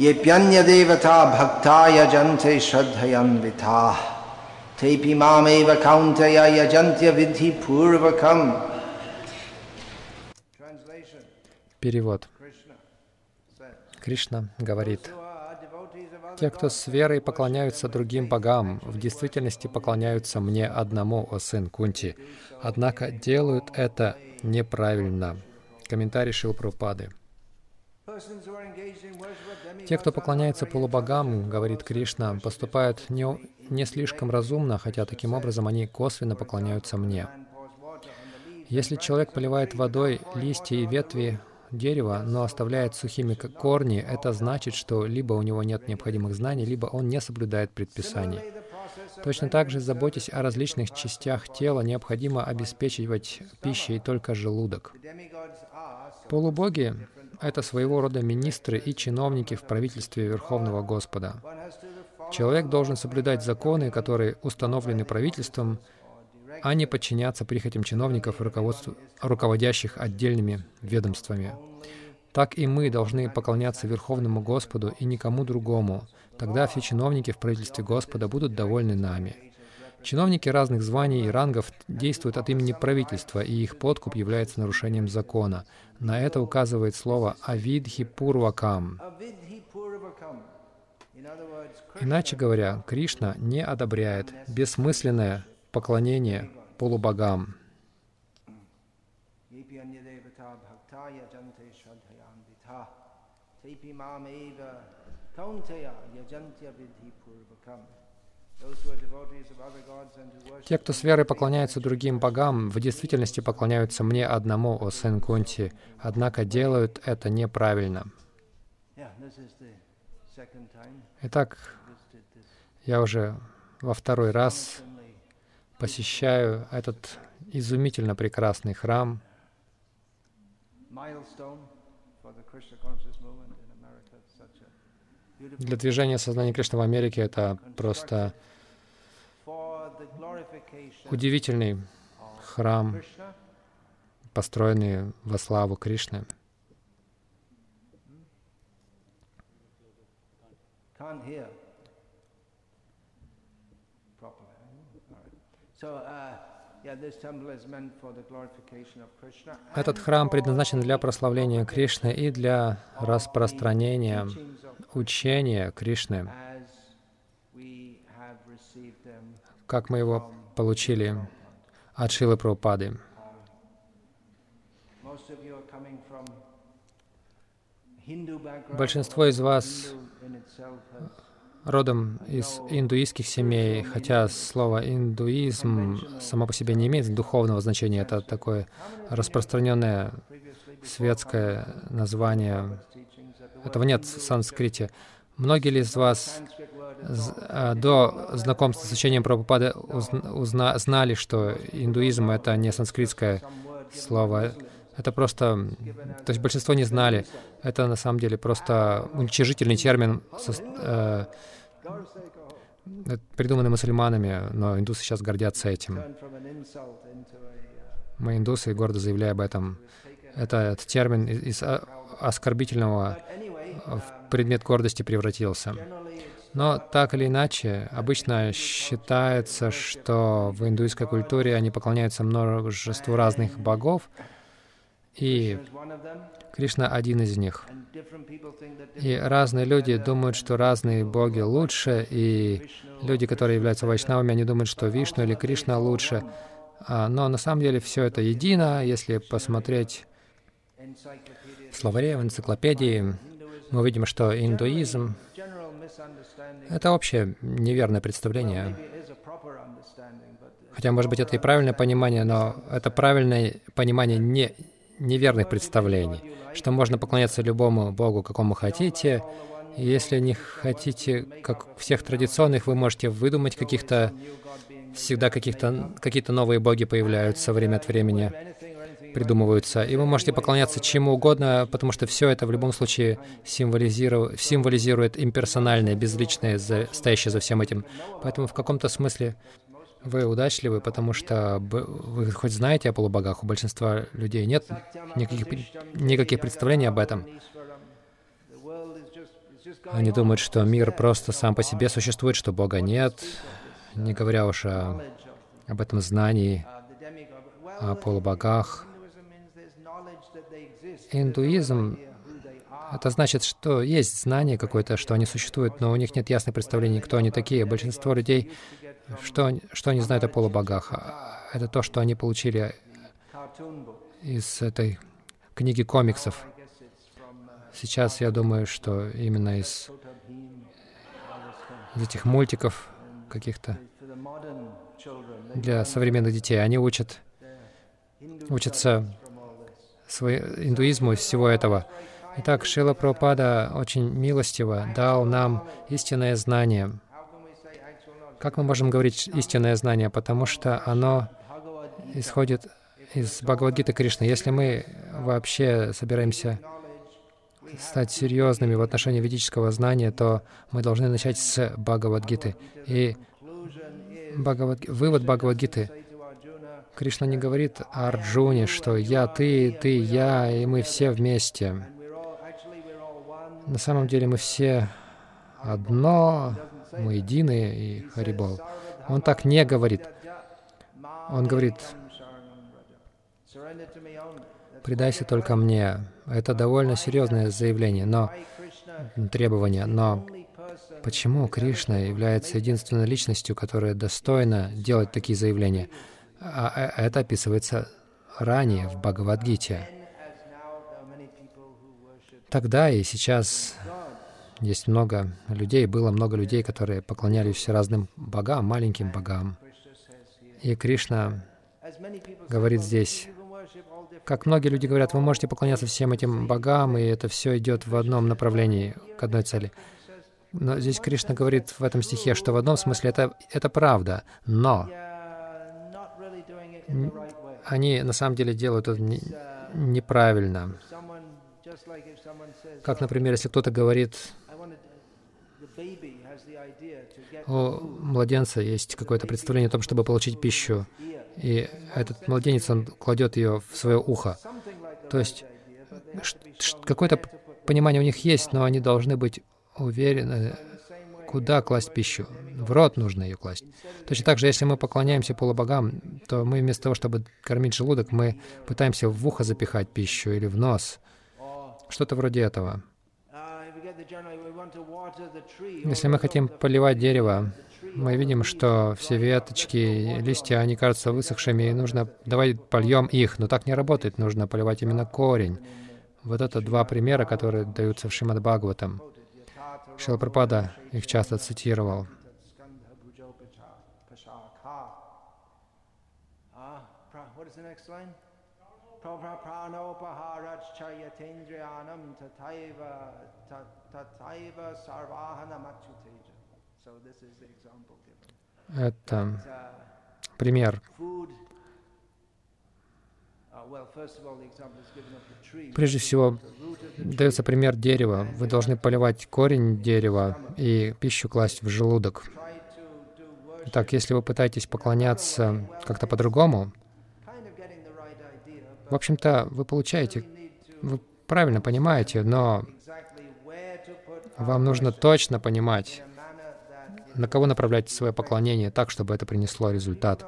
येऽप्यन्यदेवता भक्ता यजन्ते श्रद्धयान्विताः तेऽपि मामेव कौन्तेय यजन्त्य विधि पूर्वकम् Translation Перевод. Krishna says, Кришна говорит, "Who are devotees of other «Те, кто с верой поклоняются другим богам, в действительности поклоняются мне одному, о сын Кунти, однако делают это неправильно». Комментарий Шилпрупады. Те, кто поклоняется полубогам, говорит Кришна, поступают не, не слишком разумно, хотя таким образом они косвенно поклоняются мне. Если человек поливает водой листья и ветви дерева, но оставляет сухими корни, это значит, что либо у него нет необходимых знаний, либо он не соблюдает предписаний. Точно так же, заботясь о различных частях тела, необходимо обеспечивать пищей только желудок. Полубоги — это своего рода министры и чиновники в правительстве Верховного Господа. Человек должен соблюдать законы, которые установлены правительством, а не подчиняться прихотям чиновников, руководящих отдельными ведомствами. Так и мы должны поклоняться Верховному Господу и никому другому. Тогда все чиновники в правительстве Господа будут довольны нами. Чиновники разных званий и рангов действуют от имени правительства, и их подкуп является нарушением закона. На это указывает слово «авидхи пурвакам». Иначе говоря, Кришна не одобряет бессмысленное поклонение полубогам. yepi anyadevata bhakta yajante shraddhayanvita tepi mameva kaunteya yajantya vidhi purvakam. Те, кто с верой поклоняются другим богам, в действительности поклоняются мне одному, о сын Кунти, однако делают это неправильно. Итак, я уже во второй раз посещаю этот изумительно прекрасный храм. Для движения сознания Кришны в Америке это просто удивительный храм, построенный во славу Кришны. Этот храм предназначен для прославления Кришны и для распространения учения Кришны, как мы его получили от Шилы Прабхупады. Большинство из вас родом из индуистских семей, хотя слово индуизм само по себе не имеет духовного значения. Это такое распространенное светское название. Этого нет в санскрите. Многие ли из вас а, до знакомства с учением Прабхупады узна- знали, что индуизм — это не санскритское слово. Это просто... То есть большинство не знали. Это на самом деле просто уничижительный термин, сос- э, э, придуманный мусульманами, но индусы сейчас гордятся этим. Мы индусы, гордо заявляя об этом. Это, этот термин из, из а- оскорбительного в предмет гордости превратился. Но так или иначе, обычно считается, что в индуистской культуре они поклоняются множеству разных богов, и Кришна один из них. И разные люди думают, что разные боги лучше, и люди, которые являются вайшнавами, они думают, что Вишну или Кришна лучше. А, Но на самом деле все это едино. Если посмотреть в словаре, в энциклопедии, мы увидим, что индуизм это общее неверное представление. Хотя, может быть, это и правильное понимание, но это правильное понимание не, неверных представлений, что можно поклоняться любому Богу, какому хотите. И если не хотите, как всех традиционных, вы можете выдумать каких-то, всегда каких-то, какие-то новые боги появляются время от времени, придумываются. И вы можете поклоняться чему угодно, потому что все это в любом случае символизирует, символизирует имперсональное, безличное, за- стоящее за всем этим. Поэтому в каком-то смысле вы удачливы, потому что вы хоть знаете о полубогах, у большинства людей нет никаких, никаких представлений об этом. Они думают, что мир просто сам по себе существует, что Бога нет, не говоря уж о, об этом знании, о полубогах. Индуизм — это значит, что есть знание какое-то, что они существуют, но у них нет ясной представления, кто они такие. Большинство людей, что, что они знают о полубогах? Это то, что они получили из этой книги комиксов. Сейчас я думаю, что именно из, из этих мультиков каких-то для современных детей они учат, учатся индуизму из всего этого. Итак, Шила Прабхупада очень милостиво дал нам истинное знание. Как мы можем говорить истинное знание? Потому что оно исходит из Бхагавадгиты Кришны. Если мы вообще собираемся стать серьезными в отношении ведического знания, то мы должны начать с Бхагавадгиты. И Бхагавад... вывод Бхагавадгиты. Кришна не говорит Арджуне, что «я, ты, ты, я, и мы все вместе». На самом деле мы все одно, мы едины, и Харибол. Он так не говорит. Он говорит, «Предайся только мне». Это довольно серьезное заявление, но требование. Но почему Кришна является единственной личностью, которая достойна делать такие заявления? А э, это описывается ранее в Бхагавадгите. Тогда и сейчас есть много людей, было много людей, которые поклонялись разным богам, маленьким богам. И Кришна говорит здесь, как многие люди говорят, вы можете поклоняться всем этим богам, и это все идет в одном направлении, к одной цели. Но здесь Кришна говорит в этом стихе, что в одном смысле это, это правда, но они на самом деле делают это не, неправильно. Как, например, если кто-то говорит, у младенца есть какое-то представление о том, чтобы получить пищу, и этот младенец, он кладет ее в свое ухо. То есть какое-то понимание у них есть, но они должны быть уверены, куда класть пищу. В рот нужно ее класть. Точно так же, если мы поклоняемся полубогам, то мы вместо того, чтобы кормить желудок, мы пытаемся в ухо запихать пищу или в нос. Что-то вроде этого. Если мы хотим поливать дерево, мы видим, что все веточки, листья, они кажутся высохшими, и нужно, давай польем их, но так не работает, нужно поливать именно корень. Вот это два примера, которые даются в Шримад Бхагаватам. Шилапрапада их часто цитировал. Это пример. Прежде всего, дается пример дерева. Вы должны поливать корень дерева и пищу класть в желудок. Так, если вы пытаетесь поклоняться как-то по-другому, в общем-то, вы получаете, вы правильно понимаете, но вам нужно точно понимать, на кого направлять свое поклонение так, чтобы это принесло результат.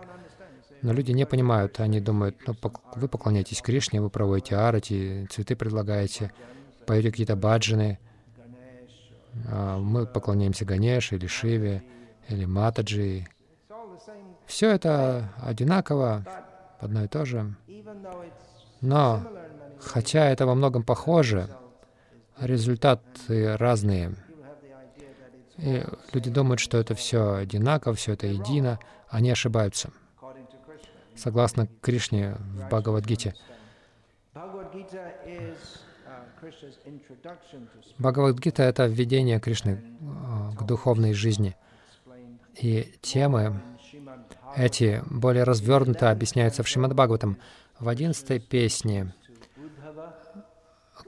Но люди не понимают, они думают, ну, вы поклоняетесь Кришне, вы проводите арати, цветы предлагаете, поете какие-то баджаны, а мы поклоняемся Ганеш или Шиве, или Матаджи. Все это одинаково, одно и то же. Но, хотя это во многом похоже, результаты разные. И люди думают, что это все одинаково, все это едино. Они ошибаются. Согласно Кришне в Бхагавадгите. Бхагавадгита — это введение Кришны к духовной жизни. И темы эти более развернуто объясняются в Шримад Бхагаватам. В одиннадцатой песне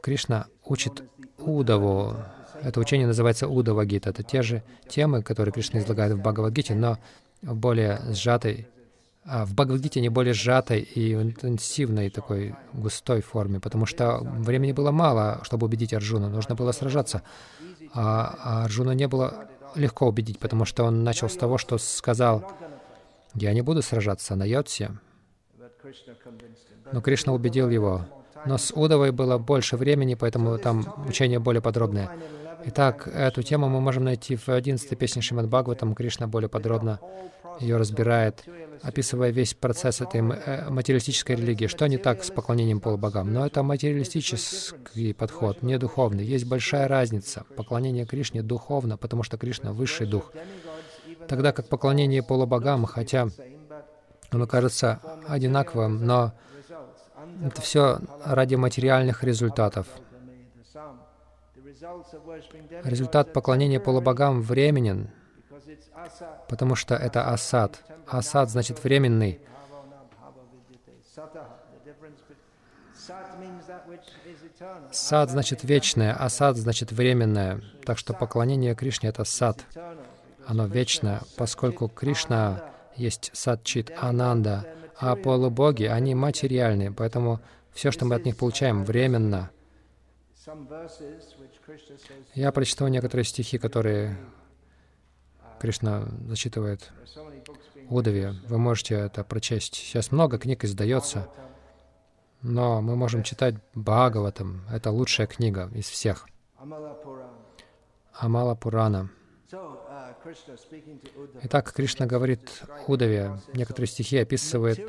Кришна учит Удаву. Это учение называется Удава Гита. Это те же темы, которые Кришна излагает в Бхагавадгите, но в более сжатой А в Бхагавадгите не более сжатой и интенсивной такой густой форме, потому что времени было мало, чтобы убедить Арджуна, нужно было сражаться. А, а Арджуна не было легко убедить, потому что он начал с того, что сказал, «Я не буду сражаться на Йотсе». Но Кришна убедил его. Но с Удовой было больше времени, поэтому там учение более подробное. Итак, эту тему мы можем найти в 11 песне Шримад Бхагаватам. Кришна более подробно ее разбирает, описывая весь процесс этой э, материалистической религии. Что не так с поклонением полубогам? Но это материалистический подход, не духовный. Есть большая разница. Поклонение Кришне духовно, потому что Кришна — высший дух. Тогда как поклонение полубогам, хотя оно кажется одинаковым, но это все ради материальных результатов. Результат поклонения полубогам временен, потому что это асад. Асад значит временный. Сад значит вечное, асад значит временное. Так что поклонение Кришне — это сад. Оно вечное, поскольку Кришна есть садчит Ананда, а полубоги, они материальные, поэтому все, что мы от них получаем, временно. Я прочитал некоторые стихи, которые Кришна зачитывает Удаве. Вы можете это прочесть. Сейчас много книг издается, но мы можем читать Бхагаватам. Это лучшая книга из всех. Амала Пурана. Итак, Кришна говорит Удаве, некоторые стихи описывает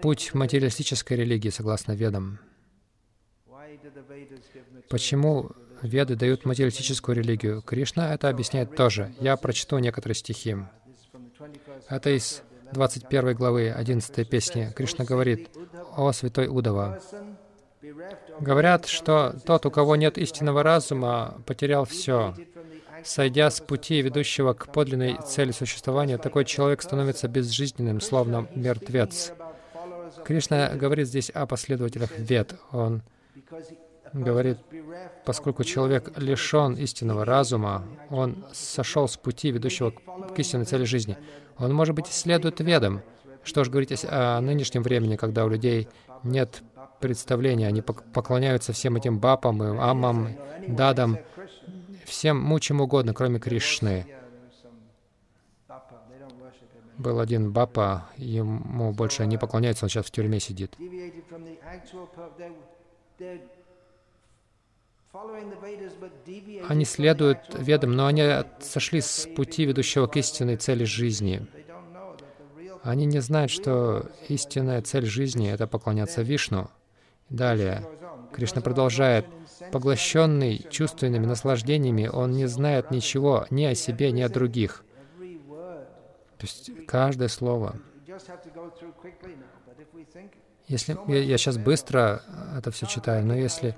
путь материалистической религии согласно Ведам. Почему Веды дают материалистическую религию? Кришна это объясняет тоже. Я прочту некоторые стихи. Это из 21 главы 11 песни. Кришна говорит, «О святой Удава, говорят, что тот, у кого нет истинного разума, потерял все. Сойдя с пути, ведущего к подлинной цели существования, такой человек становится безжизненным, словно мертвец». Кришна говорит здесь о последователях Вед. Он говорит, поскольку человек лишен истинного разума, он сошел с пути, ведущего к истинной цели жизни. Он, может быть, исследует ведом. Что же говорить о, нынешнем времени, когда у людей нет представления, они поклоняются всем этим бапам, и амам, дадам, всем му чем угодно, кроме Кришны. Был один бапа, ему больше не поклоняются, он сейчас в тюрьме сидит. Они следуют ведам, но они сошли с пути, ведущего к истинной цели жизни. Они не знают, что истинная цель жизни — это поклоняться Вишну. Далее, Кришна продолжает, поглощенный чувственными наслаждениями, он не знает ничего ни о себе, ни о других. То есть каждое слово. Если я, я сейчас быстро это все читаю, но если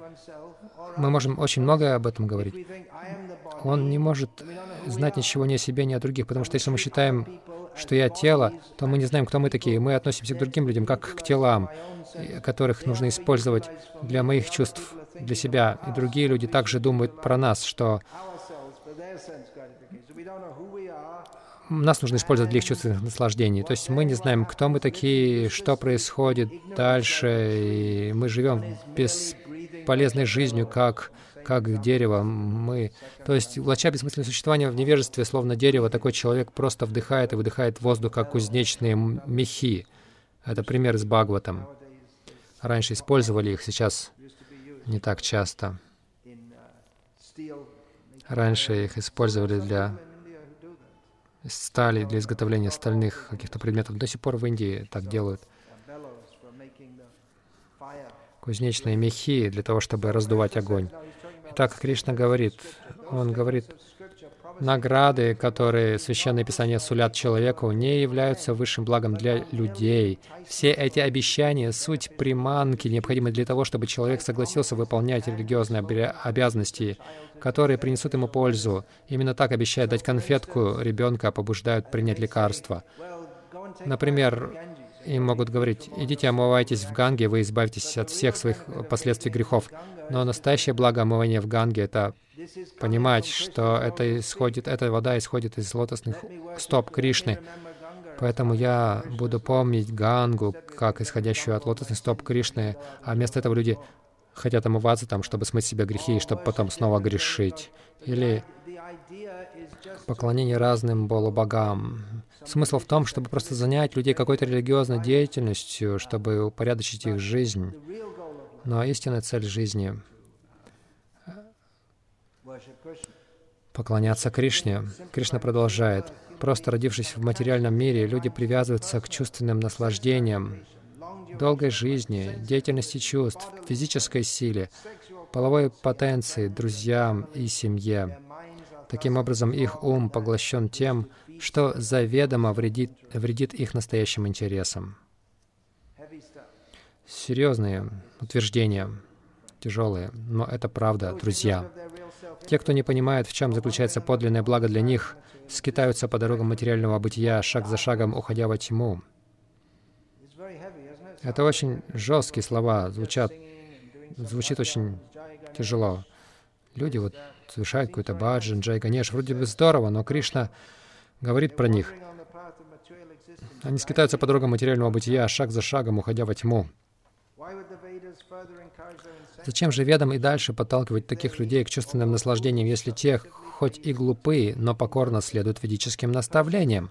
мы можем очень многое об этом говорить. Он не может знать ничего ни о себе, ни о других, потому что если мы считаем, что я тело, то мы не знаем, кто мы такие. Мы относимся к другим людям, как к телам, которых нужно использовать для моих чувств, для себя. И другие люди также думают про нас, что нас нужно использовать для их чувственных наслаждений. То есть мы не знаем, кто мы такие, что происходит дальше, и мы живем без полезной жизнью, как, как дерево. Мы, то есть, влача бессмысленное существование в невежестве, словно дерево, такой человек просто вдыхает и выдыхает воздух, как кузнечные мехи. Это пример с Бхагаватом. Раньше использовали их, сейчас не так часто. Раньше их использовали для стали, для изготовления стальных каких-то предметов. До сих пор в Индии так делают кузнечные мехи для того, чтобы раздувать огонь. Итак, Кришна говорит, он говорит, награды, которые Священное Писание сулят человеку, не являются высшим благом для людей. Все эти обещания — суть приманки, необходимой для того, чтобы человек согласился выполнять религиозные обязанности, которые принесут ему пользу. Именно так обещают дать конфетку ребенка, побуждают принять лекарство. Например, им могут говорить, идите омывайтесь в Ганге, вы избавитесь от всех своих последствий грехов. Но настоящее благо омывания в Ганге — это понимать, что это исходит, эта вода исходит из лотосных стоп Кришны. Поэтому я буду помнить Гангу, как исходящую от лотосных стоп Кришны, а вместо этого люди хотят омываться там, чтобы смыть себе грехи, и чтобы потом снова грешить. Или поклонение разным полубогам. Смысл в том, чтобы просто занять людей какой-то религиозной деятельностью, чтобы упорядочить их жизнь. Но истинная цель жизни — поклоняться Кришне. Кришна продолжает. Просто родившись в материальном мире, люди привязываются к чувственным наслаждениям, долгой жизни, деятельности чувств, физической силе, половой потенции, друзьям и семье. Таким образом, их ум поглощен тем, что заведомо вредит, вредит их настоящим интересам. Серьезные утверждения, тяжелые, но это правда, друзья. Те, кто не понимает, в чем заключается подлинное благо для них, скитаются по дорогам материального бытия, шаг за шагом уходя во тьму. Это очень жесткие слова, звучат, звучит очень тяжело. Люди вот совершают какой-то баджан, джай ганеш, вроде бы здорово, но Кришна говорит про них. Они скитаются по дорогам материального бытия, шаг за шагом, уходя во тьму. Зачем же ведам и дальше подталкивать таких людей к чувственным наслаждениям, если те, хоть и глупые, но покорно следуют ведическим наставлениям?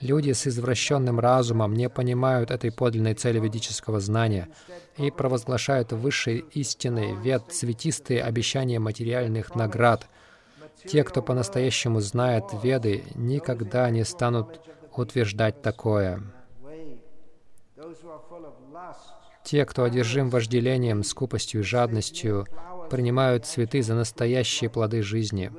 Люди с извращенным разумом не понимают этой подлинной цели ведического знания и провозглашают высшие истины, вед, цветистые обещания материальных наград. Те, кто по-настоящему знает веды, никогда не станут утверждать такое. Те, кто одержим вожделением, скупостью и жадностью, принимают цветы за настоящие плоды жизни.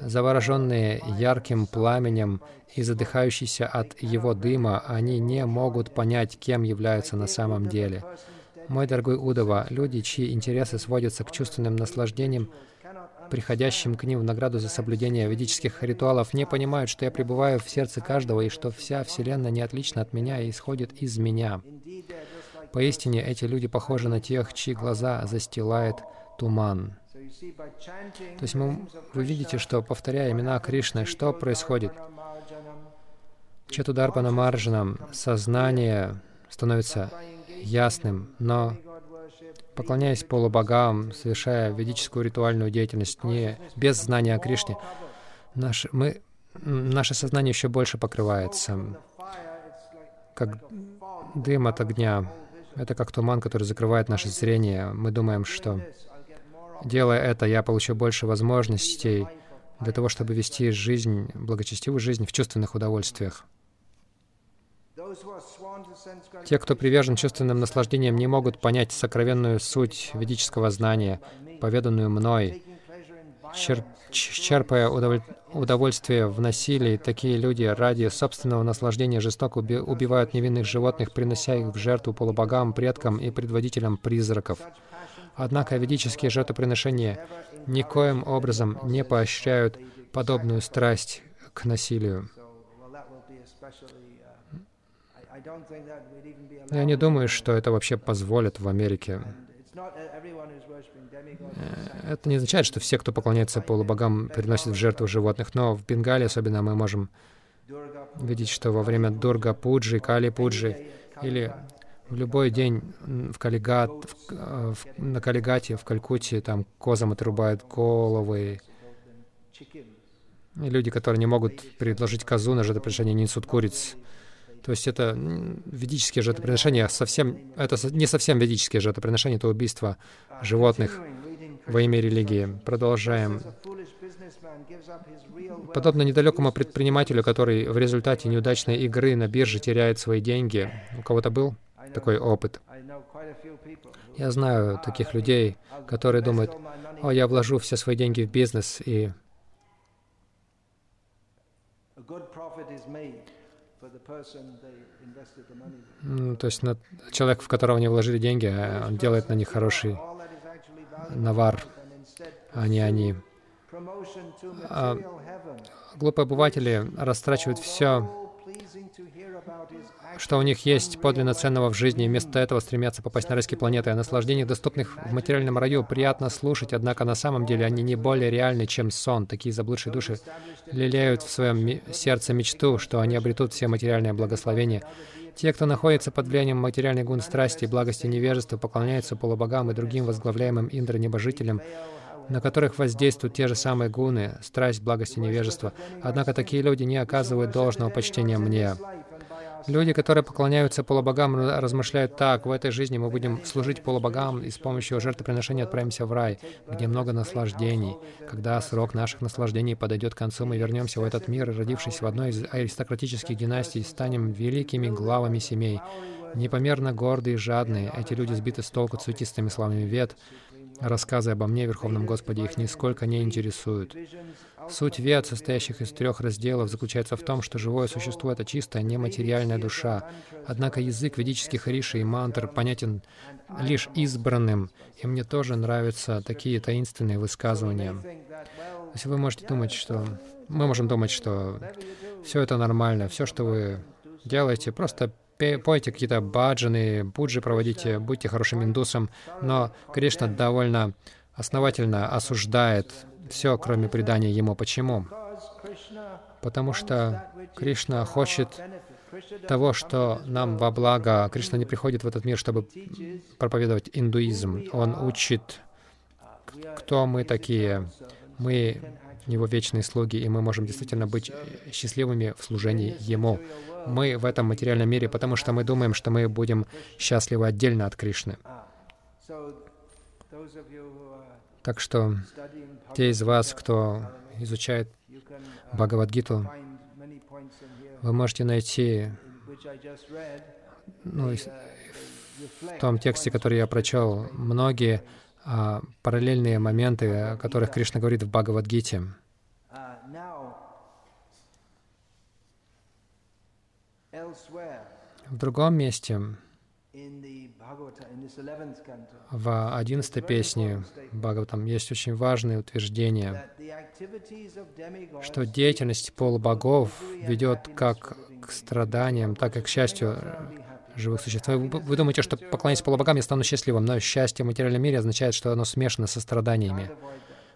Завороженные ярким пламенем и задыхающиеся от его дыма, они не могут понять, кем являются на самом деле. Мой дорогой Удова, люди, чьи интересы сводятся к чувственным наслаждениям, приходящим к ним в награду за соблюдение ведических ритуалов, не понимают, что я пребываю в сердце каждого и что вся Вселенная не отлична от меня и исходит из меня. Поистине, эти люди похожи на тех, чьи глаза застилает туман. То есть мы, вы видите, что, повторяя имена Кришны, что происходит? Четударпана Марджанам сознание становится ясным, но поклоняясь полубогам, совершая ведическую ритуальную деятельность не без знания о Кришне, наш, мы, наше сознание еще больше покрывается, как дым от огня. Это как туман, который закрывает наше зрение. Мы думаем, что делая это, я получу больше возможностей для того, чтобы вести жизнь, благочестивую жизнь в чувственных удовольствиях. Те, кто привержен чувственным наслаждениям, не могут понять сокровенную суть ведического знания, поведанную мной. Чер черпая удовольствие в насилии, такие люди ради собственного наслаждения жестоко уби убивают невинных животных, принося их в жертву полубогам, предкам и предводителям призраков. Однако ведические жертвоприношения никоим образом не поощряют подобную страсть к насилию. Я не думаю, что это вообще позволят в Америке. Это не означает, что все, кто поклоняется полубогам, приносят в жертву животных, но в Бенгалии особенно мы можем видеть, что во время Дурга Пуджи, Кали Пуджи или в любой день в Калигат, в, э, в, на Калигате, в Калькутте, там козам отрубают головы. И люди, которые не могут предложить козу на жертвоприношение, несут куриц. То есть это ведические жертвоприношения, совсем, это не совсем ведические жертвоприношения, это убийство животных во имя религии. Продолжаем. Подобно недалекому предпринимателю, который в результате неудачной игры на бирже теряет свои деньги. У кого-то был такой опыт? Я знаю таких людей, которые думают, о, я вложу все свои деньги в бизнес, и ну, то есть на, человек, в которого они вложили деньги, а он делает на них хороший навар, а не они. А глупые обыватели растрачивают все что у них есть подлинно ценного в жизни, и вместо этого стремятся попасть на райские планеты. О наслаждениях, доступных в материальном раю, приятно слушать, однако на самом деле они не более реальны, чем сон. Такие заблудшие души лелеют в своем сердце мечту, что они обретут все материальное благословение. Те, кто находится под влиянием материальной гун страсти, благости невежества, поклоняются полубогам и другим возглавляемым Индра-небожителям, на которых воздействуют те же самые гуны, страсть, благость и невежество. Однако такие люди не оказывают должного почтения мне. Люди, которые поклоняются полубогам, размышляют так, в этой жизни мы будем служить полубогам и с помощью жертвоприношения отправимся в рай, где много наслаждений. Когда срок наших наслаждений подойдет к концу, мы вернемся в этот мир, родившись в одной из аристократических династий, станем великими главами семей. Непомерно гордые и жадные, эти люди сбиты с толку цветистыми словами вет, Рассказы обо мне, Верховном Господе, их нисколько не интересуют. Суть вед, состоящих из трех разделов, заключается в том, что живое существо — это чистая, нематериальная душа. Однако язык ведических риши и мантр понятен лишь избранным, и мне тоже нравятся такие таинственные высказывания. Есть вы можете думать, что... Мы можем думать, что все это нормально, все, что вы делаете, просто пойте какие-то баджаны, буджи проводите, будьте хорошим индусом, но Кришна довольно основательно осуждает все, кроме предания Ему. Почему? Потому что Кришна хочет того, что нам во благо. Кришна не приходит в этот мир, чтобы проповедовать индуизм. Он учит, кто мы такие. Мы Его вечные слуги, и мы можем действительно быть счастливыми в служении Ему мы в этом материальном мире, потому что мы думаем, что мы будем счастливы отдельно от Кришны. Так что те из вас, кто изучает Бхагавадгиту, вы можете найти ну, в том тексте, который я прочел, многие а, параллельные моменты, о которых Кришна говорит в Бхагавадгите. В другом месте, в одиннадцатой песне Бхагаватам есть очень важное утверждение, что деятельность полубогов ведет как к страданиям, так и к счастью живых существ. Вы, вы думаете, что поклоняясь полубогам, я стану счастливым, но счастье в материальном мире означает, что оно смешано со страданиями.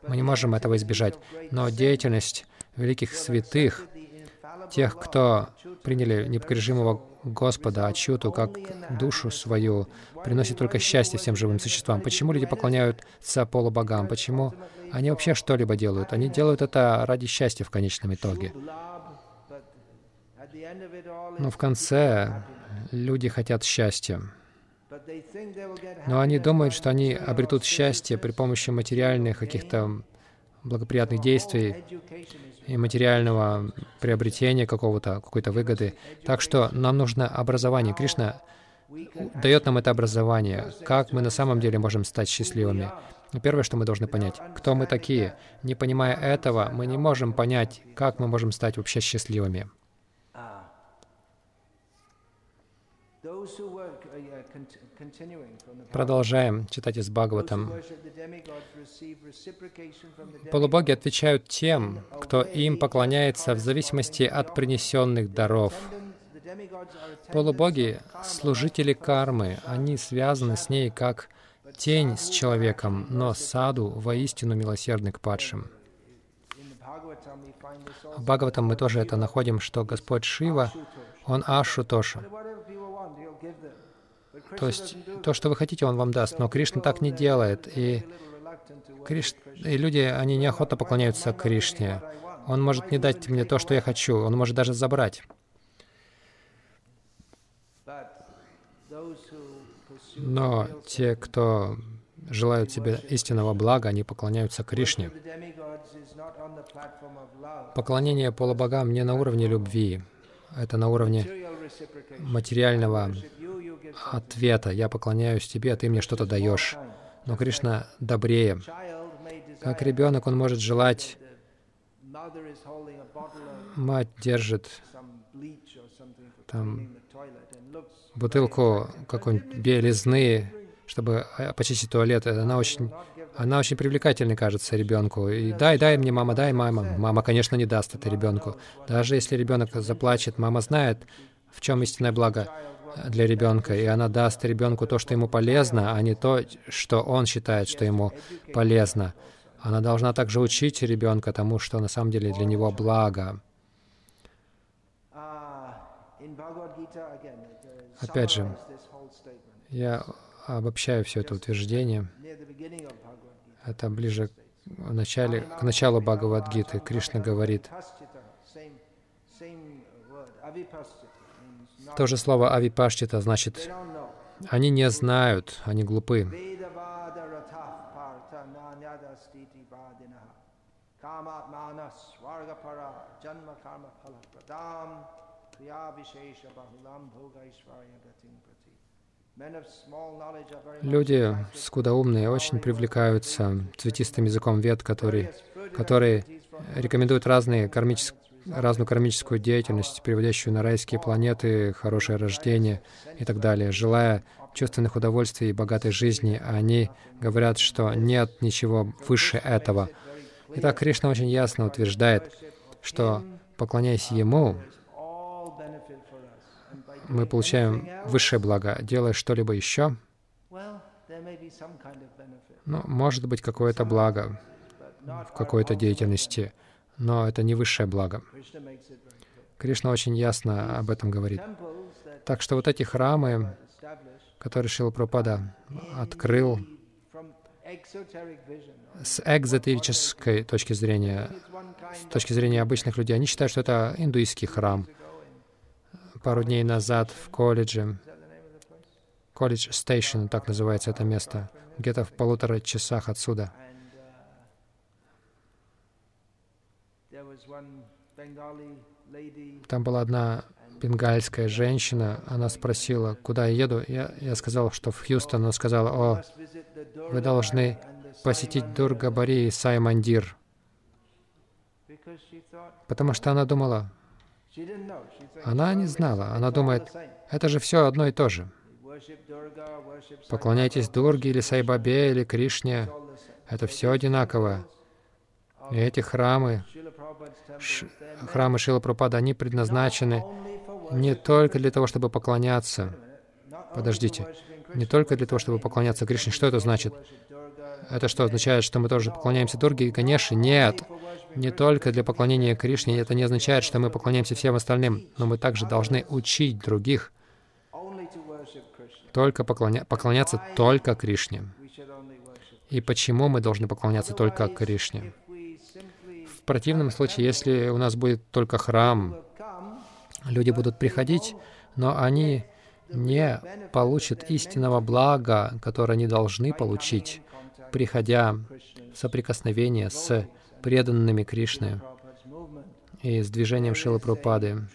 Мы не можем этого избежать. Но деятельность великих святых тех, кто приняли непогрешимого Господа, Ачуту, как душу свою, приносит только счастье всем живым существам. Почему люди поклоняются полубогам? Почему они вообще что-либо делают? Они делают это ради счастья в конечном итоге. Но в конце люди хотят счастья. Но они думают, что они обретут счастье при помощи материальных каких-то благоприятных действий и материального приобретения какого-то, какой-то выгоды. Так что нам нужно образование. Кришна дает нам это образование, как мы на самом деле можем стать счастливыми. Первое, что мы должны понять, кто мы такие. Не понимая этого, мы не можем понять, как мы можем стать вообще счастливыми. Продолжаем читать из Бхагаватам. Полубоги отвечают тем, кто им поклоняется в зависимости от принесенных даров. Полубоги — служители кармы, они связаны с ней как тень с человеком, но саду воистину милосердный к падшим. В Бхагаватам мы тоже это находим, что Господь Шива, Он Ашу Тоша. То есть то, что вы хотите, Он вам даст. Но Кришна так не делает. И, Криш... и люди, они неохотно поклоняются Кришне. Он может не дать мне то, что я хочу. Он может даже забрать. Но те, кто желают себе истинного блага, они поклоняются Кришне. Поклонение полубогам не на уровне любви, это на уровне материального ответа. Я поклоняюсь тебе, а ты мне что-то даешь. Но Кришна добрее. Как ребенок, он может желать, мать держит там бутылку какой-нибудь белизны чтобы э, почистить туалет. Она очень, она очень привлекательной кажется ребенку. И дай, дай мне, мама, дай, мама. Мама, конечно, не даст это ребенку. Даже если ребенок заплачет, мама знает, в чем истинное благо для ребенка, и она даст ребенку то, что ему полезно, а не то, что он считает, что ему полезно. Она должна также учить ребенка тому, что на самом деле для него благо. Опять же, я обобщаю все это утверждение. Это ближе в начале, к началу Бхагавадгиты. Кришна говорит, то же слово «авипаштита» значит «они не знают, они глупы». Люди скудоумные очень привлекаются цветистым языком вет, который, которые рекомендуют разные кармические разную кармическую деятельность, приводящую на райские планеты, хорошее рождение и так далее. Желая чувственных удовольствий и богатой жизни, они говорят, что нет ничего выше этого. Итак, Кришна очень ясно утверждает, что поклоняясь Ему, мы получаем высшее благо. Делая что-либо еще, ну, может быть какое-то благо в какой-то деятельности, но это не высшее благо. Кришна очень ясно об этом говорит. Так что вот эти храмы, которые Шила Пропада открыл с экзотерической точки зрения, с точки зрения обычных людей, они считают, что это индуистский храм пару дней назад в колледже, колледж Стейшн, так называется это место, где-то в полутора часах отсюда. Там была одна бенгальская женщина, она спросила, куда я еду. Я, я сказал, что в Хьюстон. Она сказала, о, вы должны посетить Дургабари и Саймандир. Потому что она думала, она не знала. Она думает, это же все одно и то же. Поклоняйтесь Дурге или Сайбабе или Кришне. Это все одинаково. И эти храмы, ш, храмы Шила Пропада, они предназначены не только для того, чтобы поклоняться. Подождите. Не только для того, чтобы поклоняться Кришне. Что это значит? Это что, означает, что мы тоже поклоняемся Дурге и Ганеше? Нет не только для поклонения Кришне, это не означает, что мы поклоняемся всем остальным, но мы также должны учить других только поклоня... поклоняться только Кришне. И почему мы должны поклоняться только Кришне? Противном случае, если у нас будет только храм, люди будут приходить, но они не получат истинного блага, которое они должны получить, приходя в соприкосновение с преданными Кришне и с движением Шилы Прабхупады.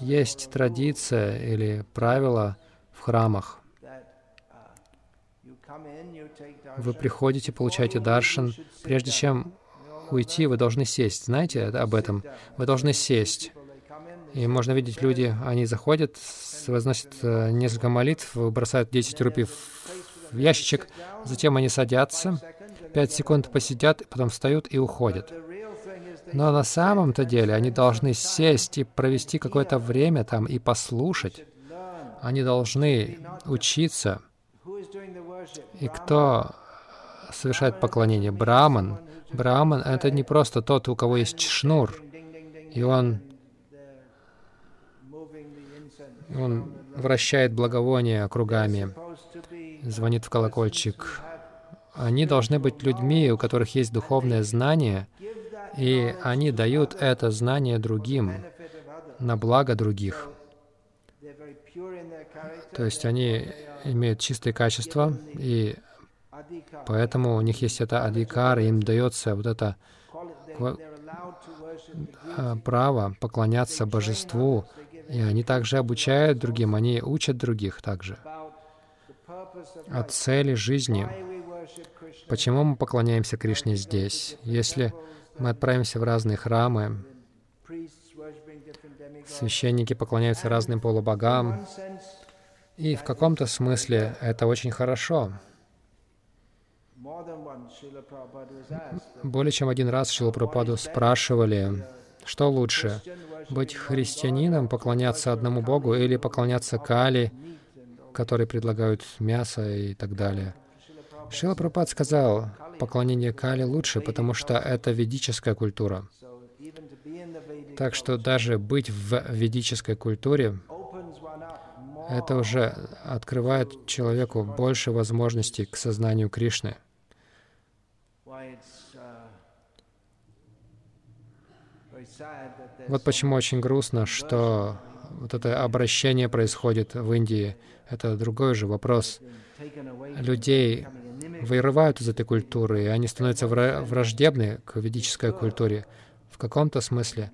Есть традиция или правило в храмах. Вы приходите, получаете даршан. Прежде чем уйти, вы должны сесть. Знаете об этом? Вы должны сесть. И можно видеть, люди, они заходят, возносят э, несколько молитв, бросают 10 рупий в ящичек, затем они садятся, пять секунд посидят, потом встают и уходят. Но на самом-то деле они должны сесть и провести какое-то время там и послушать. Они должны учиться. И кто совершает поклонение? Браман. Браман — это не просто тот, у кого есть шнур, и он, он вращает благовоние кругами, звонит в колокольчик, они должны быть людьми, у которых есть духовное знание, и они дают это знание другим на благо других. То есть они имеют чистые качества, и поэтому у них есть это адикар, им дается вот это а, право поклоняться божеству, и они также обучают другим, они учат других также о цели жизни, Почему мы поклоняемся Кришне здесь? Если мы отправимся в разные храмы, священники поклоняются разным полубогам, И в каком-то смысле это очень хорошо. Более чем один раз Прабхупаду спрашивали, что лучше, быть христианином, поклоняться одному Богу или поклоняться Кали, которые предлагают мясо и так далее. Шила сказал, поклонение Кали лучше, потому что это ведическая культура. Так что даже быть в ведической культуре, это уже открывает человеку больше возможностей к сознанию Кришны. Вот почему очень грустно, что вот это обращение происходит в Индии. Это другой же вопрос. Людей вырывают из этой культуры, и они становятся вра- враждебны к ведической культуре в каком-то смысле.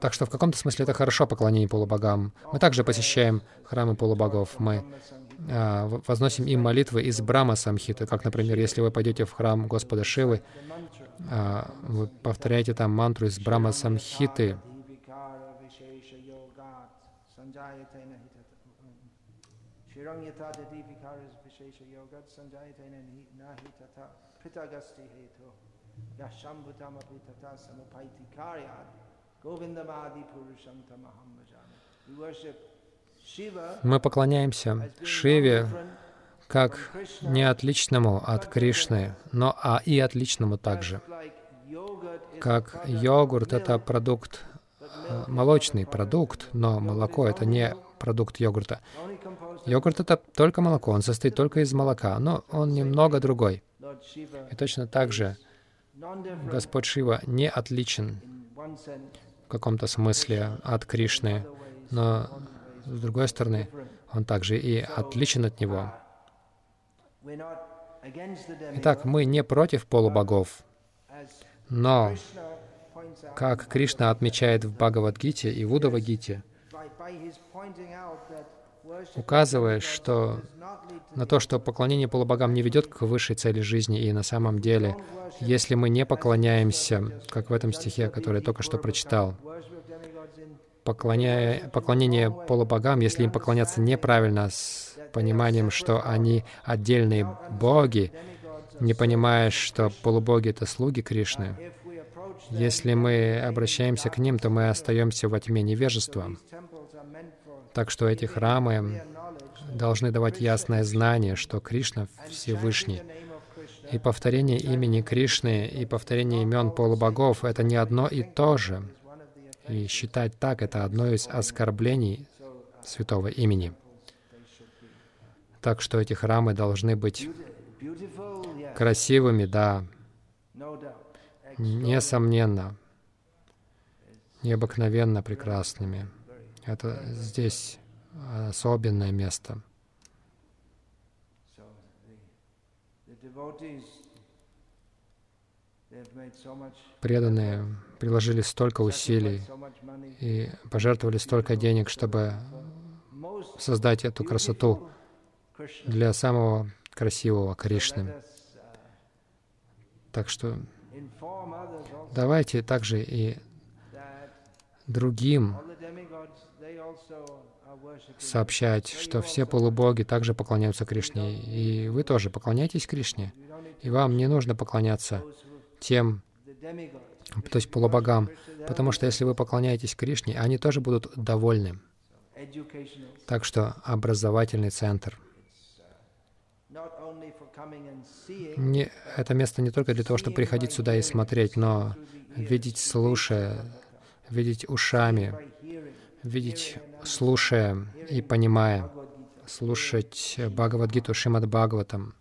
Так что в каком-то смысле это хорошо поклонение полубогам. Мы также посещаем храмы полубогов. Мы а, возносим им молитвы из Брама Самхиты. Как, например, если вы пойдете в храм Господа Шивы, вы повторяете там мантру из Брама Самхиты. Мы поклоняемся Шиве как не отличному от Кришны, но а и отличному также. Как йогурт — это продукт, э, молочный продукт, но молоко — это не продукт йогурта. Йогурт — это только молоко, он состоит только из молока, но он немного другой. И точно так же Господь Шива не отличен в каком-то смысле от Кришны, но с другой стороны, он также и отличен от него. Итак, мы не против полубогов, но, как Кришна отмечает в Бхагавадгите и в Удавагите, by, by his pointing out that worship указывая, что на то, что поклонение полубогам не ведет к высшей цели жизни, и на самом деле, если мы не поклоняемся, как в этом стихе, который я только что прочитал, поклоняя, поклонение полубогам, если им поклоняться неправильно, с пониманием, что они отдельные боги, не понимая, что полубоги — это слуги Кришны, если мы обращаемся к ним, то мы остаемся во тьме невежества. Так что эти храмы должны давать ясное знание, что Кришна Всевышний. И повторение имени Кришны и повторение имен полубогов — это не одно и то же. И считать так — это одно из оскорблений святого имени. Так что эти храмы должны быть красивыми, да, несомненно, необыкновенно прекрасными. Это здесь особенное место. Преданные приложили столько усилий и пожертвовали столько денег, чтобы создать эту красоту. Для самого красивого Кришны. Так что давайте также и другим сообщать, что все полубоги также поклоняются Кришне, и вы тоже поклоняйтесь Кришне. И вам не нужно поклоняться тем, то есть полубогам, потому что если вы поклоняетесь Кришне, они тоже будут довольны. Так что образовательный центр. Не, это место не только для того, чтобы приходить сюда и смотреть, но видеть, слушая, видеть ушами, видеть, слушая и понимая, слушать Бхагавадгиту Шримад Бхагаватам.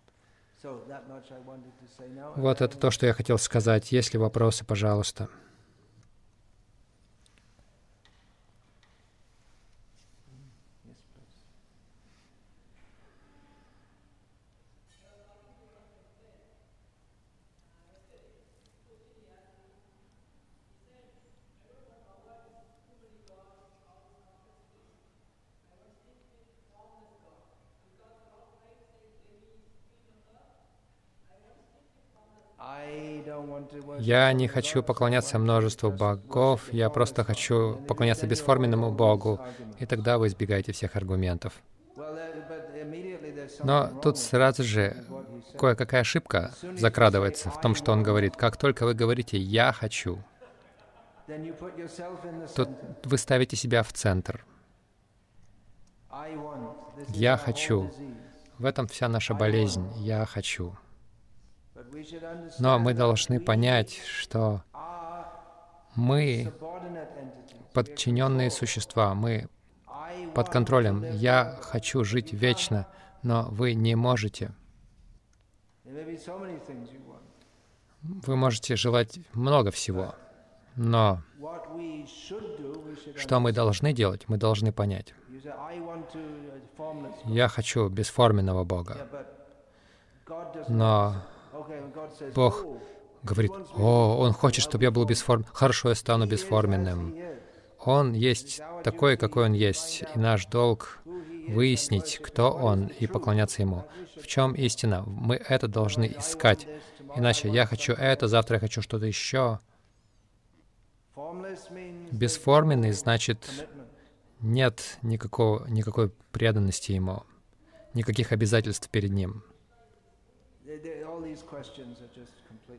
Вот это то, что я хотел сказать. Есть ли вопросы, пожалуйста? Я не хочу поклоняться множеству богов, я просто хочу поклоняться бесформенному Богу, и тогда вы избегаете всех аргументов. Но тут сразу же кое-какая ошибка закрадывается в том, что он говорит. Как только вы говорите «я хочу», то вы ставите себя в центр. «Я хочу». В этом вся наша болезнь. «Я хочу». Но мы должны понять, что мы подчиненные существа, мы под контролем. Я хочу жить вечно, но вы не можете. Вы можете желать много всего, но что мы должны делать? Мы должны понять. Я хочу бесформенного Бога. Но Бог говорит, «О, Он хочет, чтобы я был бесформенным. Хорошо, я стану бесформенным». Он есть такой, какой Он есть, и наш долг выяснить, кто Он, и поклоняться Ему. В чем истина? Мы это должны искать. Иначе я хочу это, завтра я хочу что-то еще. Бесформенный значит нет никакого, никакой преданности Ему, никаких обязательств перед Ним.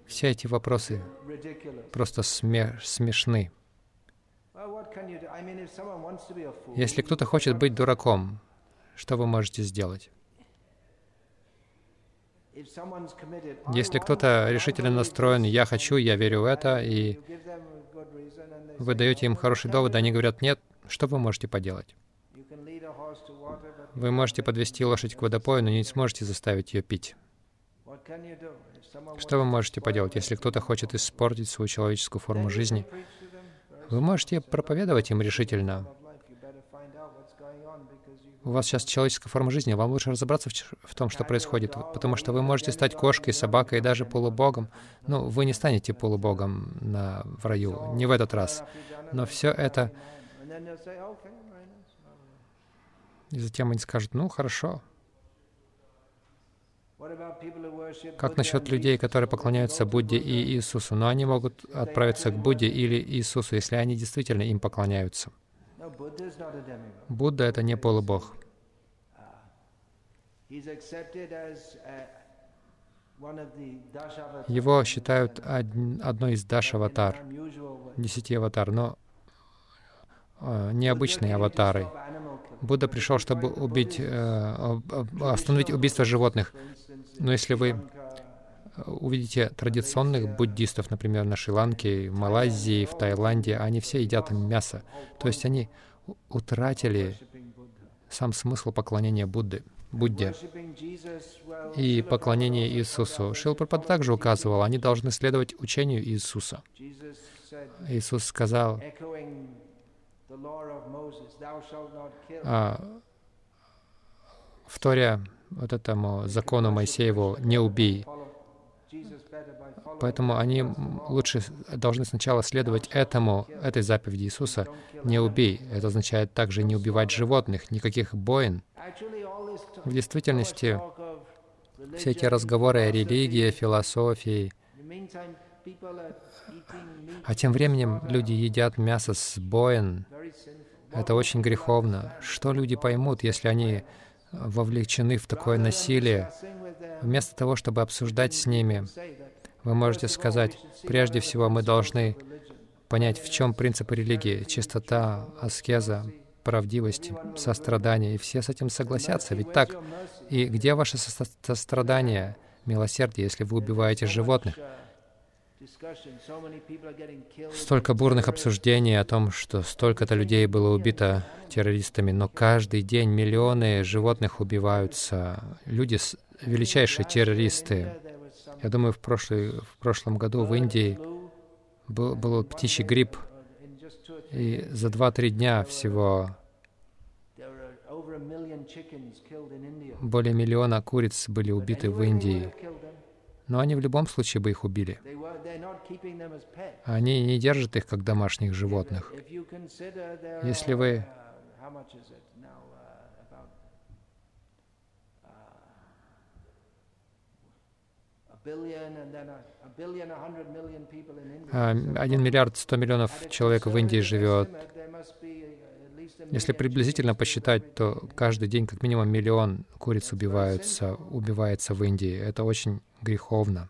Все эти вопросы просто смешны. Если кто-то хочет быть дураком, что вы можете сделать? Если кто-то решительно настроен, я хочу, я верю в это, и вы даете им хороший довод, они говорят, нет, что вы можете поделать? Вы можете подвести лошадь к водопою, но не сможете заставить ее пить. Что вы можете поделать, если кто-то хочет испортить свою человеческую форму жизни? Вы можете проповедовать им решительно, у вас сейчас человеческая форма жизни, вам лучше разобраться в, том, что происходит, потому что вы можете стать кошкой, собакой и даже полубогом. Ну, вы не станете полубогом на, в раю, не в этот раз. Но все это... И затем они скажут, ну, хорошо. Как насчет людей, которые поклоняются Будде и Иисусу? Но они могут отправиться к Будде или Иисусу, если они действительно им поклоняются. Будда — это не полубог. Его считают одной из даш-аватар, десяти аватар, но э, необычные аватары. Будда пришел, чтобы убить, э, остановить убийство животных. Но если вы увидите традиционных буддистов, например, на Шри-Ланке, в Малайзии, в Таиланде, они все едят мясо. То есть они утратили сам смысл поклонения Будды, Будде и поклонения Иисусу. Шилпрапад также указывал, они должны следовать учению Иисуса. Иисус сказал, а, вторя вот этому закону Моисееву «не убей», Поэтому они лучше должны сначала следовать этому, этой заповеди Иисуса «не убей». Это означает также не убивать животных, никаких боин. В действительности, все эти разговоры о религии, философии, а тем временем люди едят мясо с боин. Это очень греховно. Что люди поймут, если они вовлечены в такое насилие? Вместо того, чтобы обсуждать с ними, вы можете сказать, прежде всего мы должны понять, в чем принцип религии, чистота, аскеза, правдивость, сострадание, и все с этим согласятся, ведь так? И где ваше сострадание, милосердие, если вы убиваете животных? Столько бурных обсуждений о том, что столько-то людей было убито террористами, но каждый день миллионы животных убиваются. Люди — величайшие террористы. Я думаю, в, прошлый, в прошлом году в Индии был, был птичий грипп, и за 2-3 дня всего более миллиона куриц были убиты в Индии. Но они в любом случае бы их убили. Они не держат их как домашних животных. Если вы один миллиард сто миллионов человек в Индии живет. Если приблизительно посчитать, то каждый день как минимум миллион куриц убиваются, убивается в Индии. Это очень греховно.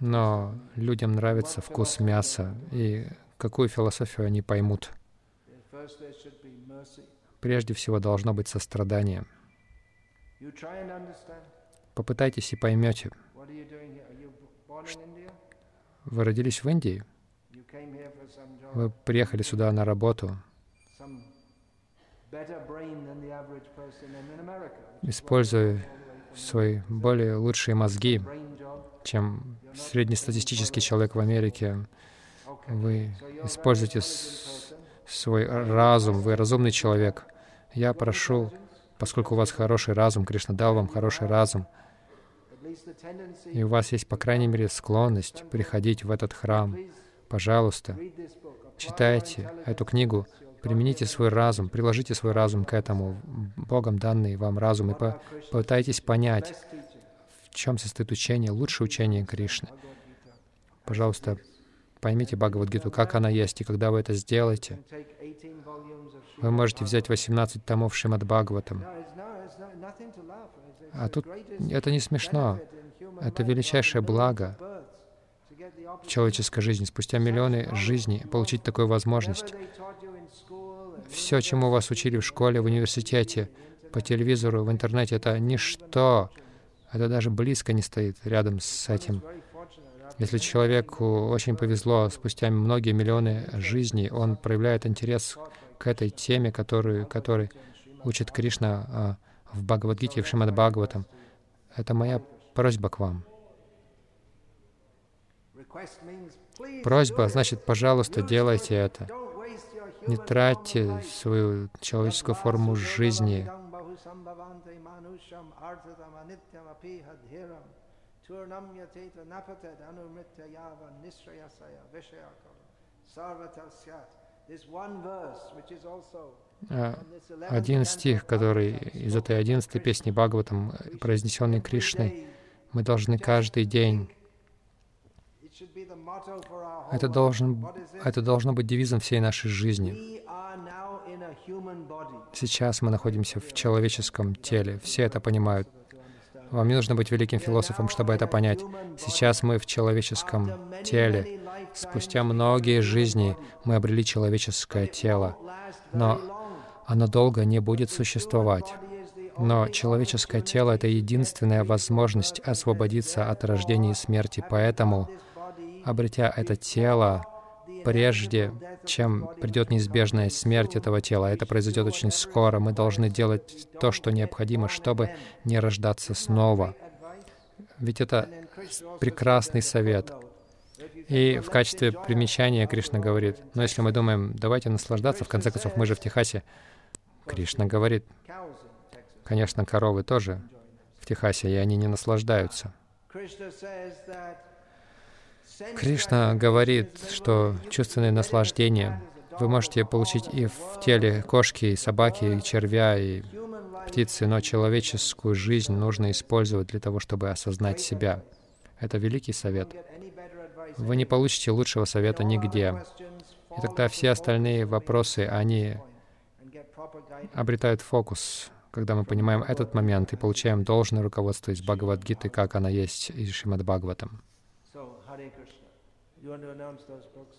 Но людям нравится вкус мяса, и какую философию они поймут. Прежде всего должно быть сострадание. Попытайтесь и поймете. Вы родились в Индии? Вы приехали сюда на работу, используя свои более лучшие мозги, чем среднестатистический человек в Америке. Вы используете свой разум, вы разумный человек. Я прошу, поскольку у вас хороший разум, Кришна дал вам хороший разум, и у вас есть, по крайней мере, склонность приходить в этот храм, пожалуйста, читайте эту книгу, примените свой разум, приложите свой разум к этому, Богом данный вам разум, и попытайтесь понять, в чем состоит учение, лучшее учение Кришны. Пожалуйста, поймите Бхагавадгиту, как она есть, и когда вы это сделаете, вы можете взять 18 томов Шримад Бхагаватам. А тут это не смешно. Это величайшее благо человеческой жизни. Спустя миллионы жизней получить такую возможность. Все, чему вас учили в школе, в университете, по телевизору, в интернете, это ничто. Это даже близко не стоит рядом с этим. Если человеку очень повезло, спустя многие миллионы жизней, он проявляет интерес к этой теме, которую, который учит Кришна а, в Бхагавадгите, в Шримад Бхагаватам. Это моя просьба к вам. Просьба значит, пожалуйста, делайте это. Не тратьте свою человеческую форму жизни. А, один стих, который из этой одиннадцатой песни Бхагаватам, произнесенный Кришной, мы должны каждый день это, должен, это должно быть девизом всей нашей жизни. Сейчас мы находимся в человеческом теле. Все это понимают. Вам не нужно быть великим философом, чтобы это понять. Сейчас мы в человеческом теле. Спустя многие жизни мы обрели человеческое тело. Но оно долго не будет существовать. Но человеческое тело — это единственная возможность освободиться от рождения и смерти. Поэтому обретя это тело, прежде чем придет неизбежная смерть этого тела. Это произойдет очень скоро. Мы должны делать то, что необходимо, чтобы не рождаться снова. Ведь это прекрасный совет. И в качестве примечания Кришна говорит, но если мы думаем, давайте наслаждаться, в конце концов, мы же в Техасе, Кришна говорит, конечно, коровы тоже в Техасе, и они не наслаждаются. Кришна говорит, что чувственное наслаждение вы можете получить и в теле кошки, и собаки, и червя, и птицы, но человеческую жизнь нужно использовать для того, чтобы осознать себя. Это великий совет. Вы не получите лучшего совета нигде. И тогда все остальные вопросы, они обретают фокус, когда мы понимаем этот момент и получаем должное руководство из Бхагавадгиты, как она есть из Шримад Бхагаватам. You want to announce those books?